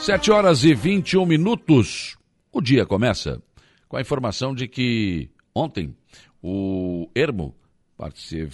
Sete horas e 21 minutos. O dia começa com a informação de que ontem o Ermo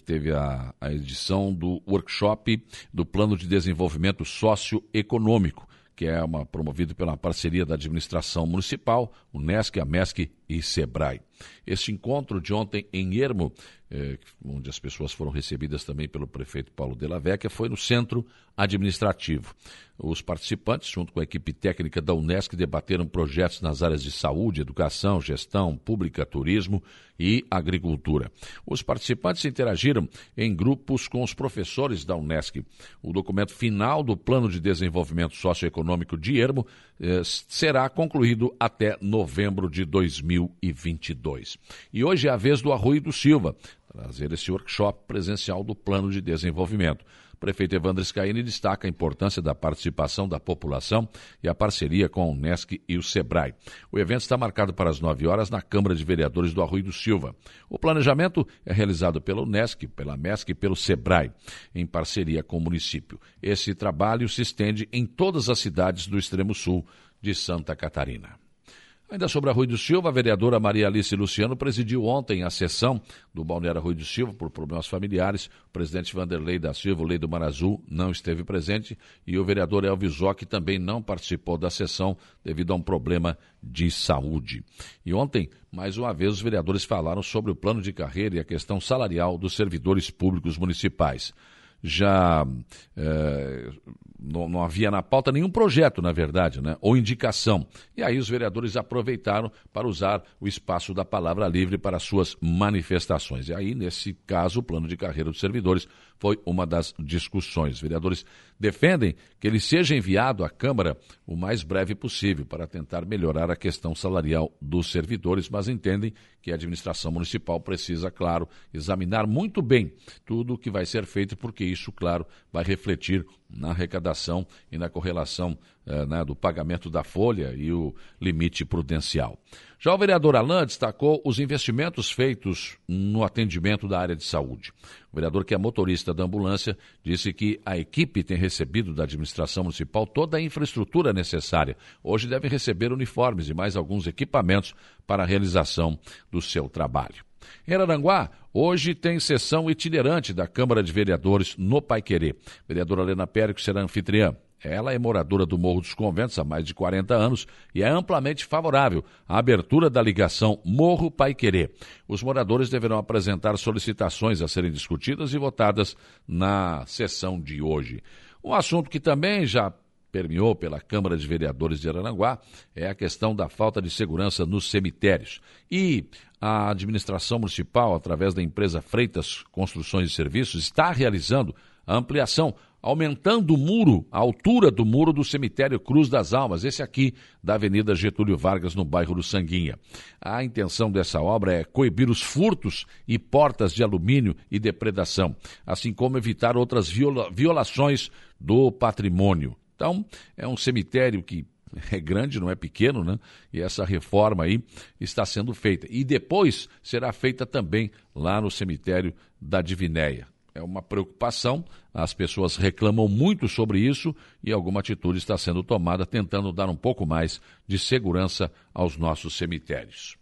teve a, a edição do workshop do Plano de Desenvolvimento Socioeconômico, que é uma, promovido pela parceria da administração municipal, o NESC, a MESC e SEBRAE. Este encontro de ontem em Ermo, eh, onde as pessoas foram recebidas também pelo prefeito Paulo Della Vecchia, foi no centro administrativo. Os participantes, junto com a equipe técnica da Unesc, debateram projetos nas áreas de saúde, educação, gestão pública, turismo e agricultura. Os participantes interagiram em grupos com os professores da Unesc. O documento final do Plano de Desenvolvimento Socioeconômico de Ermo eh, será concluído até novembro de 2022. E hoje é a vez do Arroio do Silva trazer esse workshop presencial do Plano de Desenvolvimento. O prefeito Evandro Scaini destaca a importância da participação da população e a parceria com a Unesc e o SEBRAE. O evento está marcado para as 9 horas na Câmara de Vereadores do Arroio do Silva. O planejamento é realizado pela Unesc, pela MESC e pelo SEBRAE, em parceria com o município. Esse trabalho se estende em todas as cidades do extremo sul de Santa Catarina. Ainda sobre a Rui do Silva, a vereadora Maria Alice Luciano presidiu ontem a sessão do Balneário Rui do Silva por problemas familiares. O presidente Vanderlei da Silva, o Lei do Mar Azul, não esteve presente e o vereador Elvis Zoc também não participou da sessão devido a um problema de saúde. E ontem, mais uma vez, os vereadores falaram sobre o plano de carreira e a questão salarial dos servidores públicos municipais já é, não, não, havia na pauta nenhum projeto, na verdade, né? ou indicação. E aí os vereadores aproveitaram para usar o espaço da palavra livre para suas manifestações. E aí, nesse caso, o plano de carreira dos servidores foi uma das discussões. Os vereadores defendem que ele seja enviado à Câmara o mais breve possível para tentar melhorar a questão salarial dos servidores, mas entendem que a administração municipal precisa, claro, examinar muito bem tudo o que vai ser feito, porque isso, claro, vai refletir na arrecadação e na correlação eh, né, do pagamento da folha e o limite prudencial. Já o vereador Alain destacou os investimentos feitos no atendimento da área de saúde. O vereador, que é motorista da ambulância, disse que a equipe tem recebido da administração municipal toda a infraestrutura necessária. Hoje devem receber uniformes e mais alguns equipamentos para a realização do seu trabalho. Em Araranguá, hoje tem sessão itinerante da Câmara de Vereadores no Paiquerê. Vereadora Helena Périco será anfitriã. Ela é moradora do Morro dos Conventos há mais de 40 anos e é amplamente favorável à abertura da ligação Morro Paiquerê. Os moradores deverão apresentar solicitações a serem discutidas e votadas na sessão de hoje. Um assunto que também já permeou pela Câmara de Vereadores de Aranguá é a questão da falta de segurança nos cemitérios. E a administração municipal, através da empresa Freitas Construções e Serviços, está realizando a ampliação, aumentando o muro, a altura do muro do cemitério Cruz das Almas, esse aqui da Avenida Getúlio Vargas, no bairro do Sanguinha. A intenção dessa obra é coibir os furtos e portas de alumínio e depredação, assim como evitar outras viola violações do patrimônio. Então, é um cemitério que é grande, não é pequeno, né? E essa reforma aí está sendo feita. E depois será feita também lá no cemitério da Divinéia. É uma preocupação, as pessoas reclamam muito sobre isso e alguma atitude está sendo tomada tentando dar um pouco mais de segurança aos nossos cemitérios.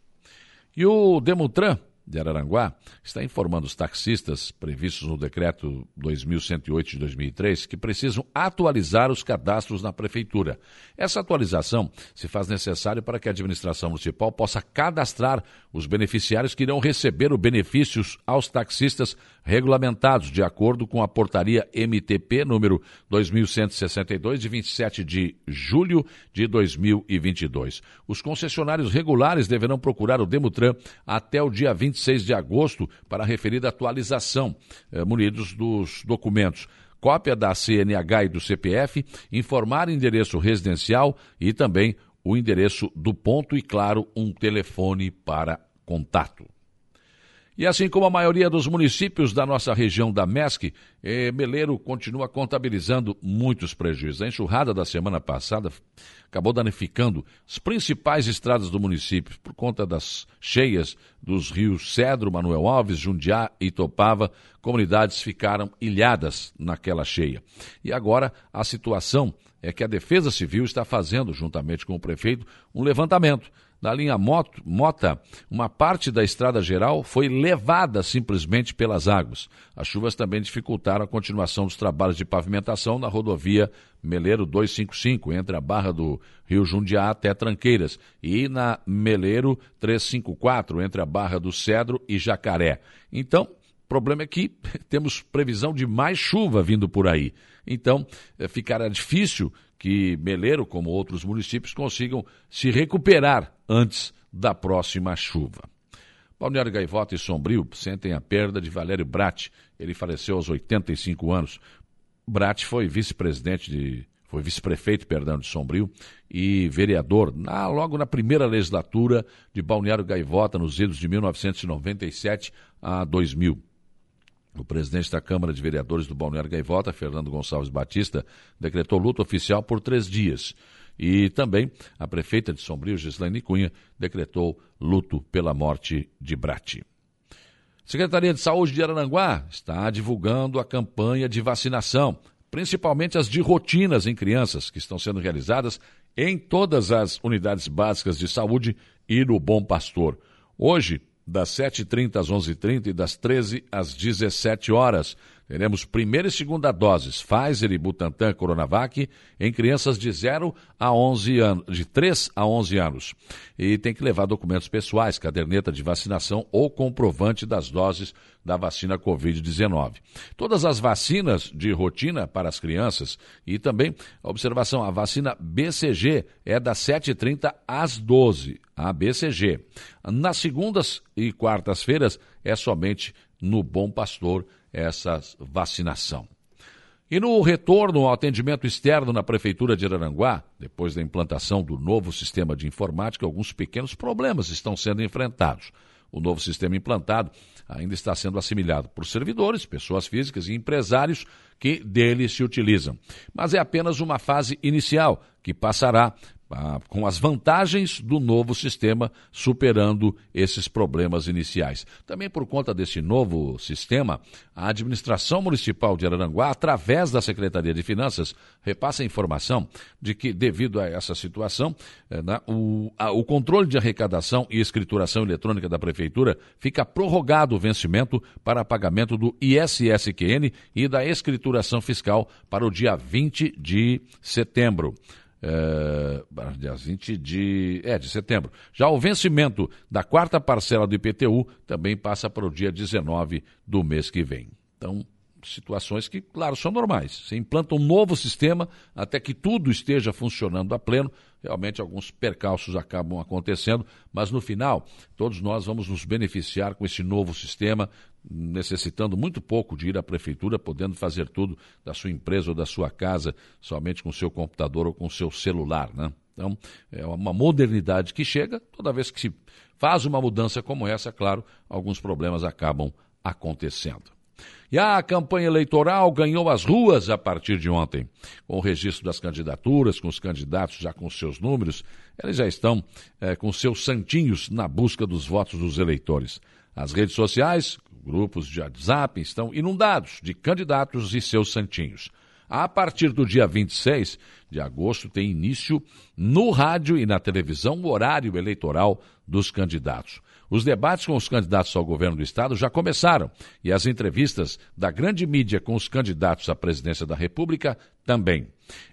E o Demutran de Araranguá está informando os taxistas previstos no decreto 2108 de 2003 que precisam atualizar os cadastros na prefeitura. Essa atualização se faz necessária para que a administração municipal possa cadastrar os beneficiários que irão receber os benefícios aos taxistas regulamentados de acordo com a portaria MTP número 2162 de 27 de julho de 2022. Os concessionários regulares deverão procurar o Demutran até o dia 26 de agosto para a referida atualização, eh, munidos dos documentos cópia da CNH e do CPF, informar endereço residencial e também o endereço do ponto e, claro, um telefone para contato. E assim como a maioria dos municípios da nossa região da MESC, eh, Meleiro continua contabilizando muitos prejuízos. A enxurrada da semana passada acabou danificando as principais estradas do município por conta das cheias dos rios Cedro, Manuel Alves, Jundiá e Topava. Comunidades ficaram ilhadas naquela cheia. E agora a situação é que a Defesa Civil está fazendo, juntamente com o prefeito, um levantamento. Na linha Moto, Mota, uma parte da estrada geral foi levada simplesmente pelas águas. As chuvas também dificultaram a continuação dos trabalhos de pavimentação na rodovia Meleiro 255, entre a Barra do Rio Jundiá até Tranqueiras, e na Meleiro 354, entre a Barra do Cedro e Jacaré. Então, o problema é que temos previsão de mais chuva vindo por aí. Então, eh, ficará difícil que Meleiro, como outros municípios, consigam se recuperar antes da próxima chuva. Balneário Gaivota e Sombrio sentem a perda de Valério Brat. Ele faleceu aos 85 anos. Brat foi vice-presidente de foi vice-prefeito, perdão, de Sombrio e vereador na, logo na primeira legislatura de Balneário Gaivota, nos idos de 1997 a 2000. O presidente da Câmara de Vereadores do Balneário Gaivota, Fernando Gonçalves Batista, decretou luto oficial por três dias. E também a prefeita de Sombrio, Gislaine Cunha, decretou luto pela morte de Brati. Secretaria de Saúde de Arananguá está divulgando a campanha de vacinação, principalmente as de rotinas em crianças, que estão sendo realizadas em todas as unidades básicas de saúde e no Bom Pastor. Hoje, das 7h30 às 11h30 e das 13 às 17 horas. Teremos primeira e segunda doses Pfizer e Butantan Coronavac em crianças de 0 a 11 anos, de 3 a 11 anos. E tem que levar documentos pessoais, caderneta de vacinação ou comprovante das doses da vacina Covid-19. Todas as vacinas de rotina para as crianças e também, observação, a vacina BCG é das 7h30 às 12 a BCG. Nas segundas e quartas-feiras é somente no Bom Pastor essa vacinação. E no retorno ao atendimento externo na Prefeitura de Araranguá, depois da implantação do novo sistema de informática, alguns pequenos problemas estão sendo enfrentados. O novo sistema implantado ainda está sendo assimilado por servidores, pessoas físicas e empresários que dele se utilizam. Mas é apenas uma fase inicial que passará ah, com as vantagens do novo sistema, superando esses problemas iniciais. Também por conta desse novo sistema, a administração municipal de Araranguá, através da Secretaria de Finanças, repassa a informação de que, devido a essa situação, eh, o controle de arrecadação e escrituração eletrônica da Prefeitura fica prorrogado o vencimento para pagamento do ISSQN e da escrituração fiscal para o dia 20 de setembro é, dia 20 de, é, de setembro. Já o vencimento da quarta parcela do IPTU também passa para o dia 19 do mês que vem. Então, situações que, claro, são normais. Você implanta um novo sistema até que tudo esteja funcionando a pleno. Realmente, alguns percalços acabam acontecendo, mas no final, todos nós vamos nos beneficiar com esse novo sistema, necessitando muito pouco de ir à prefeitura, podendo fazer tudo da sua empresa ou da sua casa, somente com seu computador ou com seu celular. Né? Então, é uma modernidade que chega, toda vez que se faz uma mudança como essa, claro, alguns problemas acabam acontecendo. E a campanha eleitoral ganhou as ruas a partir de ontem. Com o registro das candidaturas, com os candidatos já com seus números, eles já estão é, com seus santinhos na busca dos votos dos eleitores. As redes sociais, grupos de WhatsApp estão inundados de candidatos e seus santinhos. A partir do dia 26 de agosto tem início no rádio e na televisão o horário eleitoral dos candidatos. Os debates com os candidatos ao governo do Estado já começaram e as entrevistas da grande mídia com os candidatos à presidência da República também.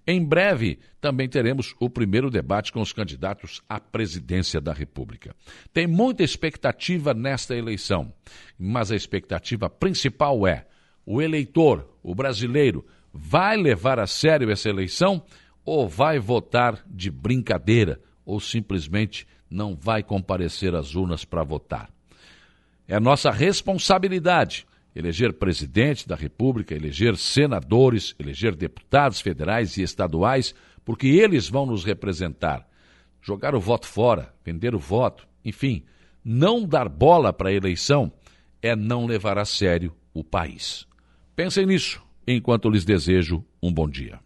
Em breve, também teremos o primeiro debate com os candidatos à presidência da República. Tem muita expectativa nesta eleição, mas a expectativa principal é: o eleitor, o brasileiro, vai levar a sério essa eleição ou vai votar de brincadeira ou simplesmente não vai comparecer às urnas para votar. É nossa responsabilidade eleger presidente da República, eleger senadores, eleger deputados federais e estaduais, porque eles vão nos representar. Jogar o voto fora, vender o voto, enfim, não dar bola para a eleição é não levar a sério o país. Pensem nisso enquanto lhes desejo um bom dia.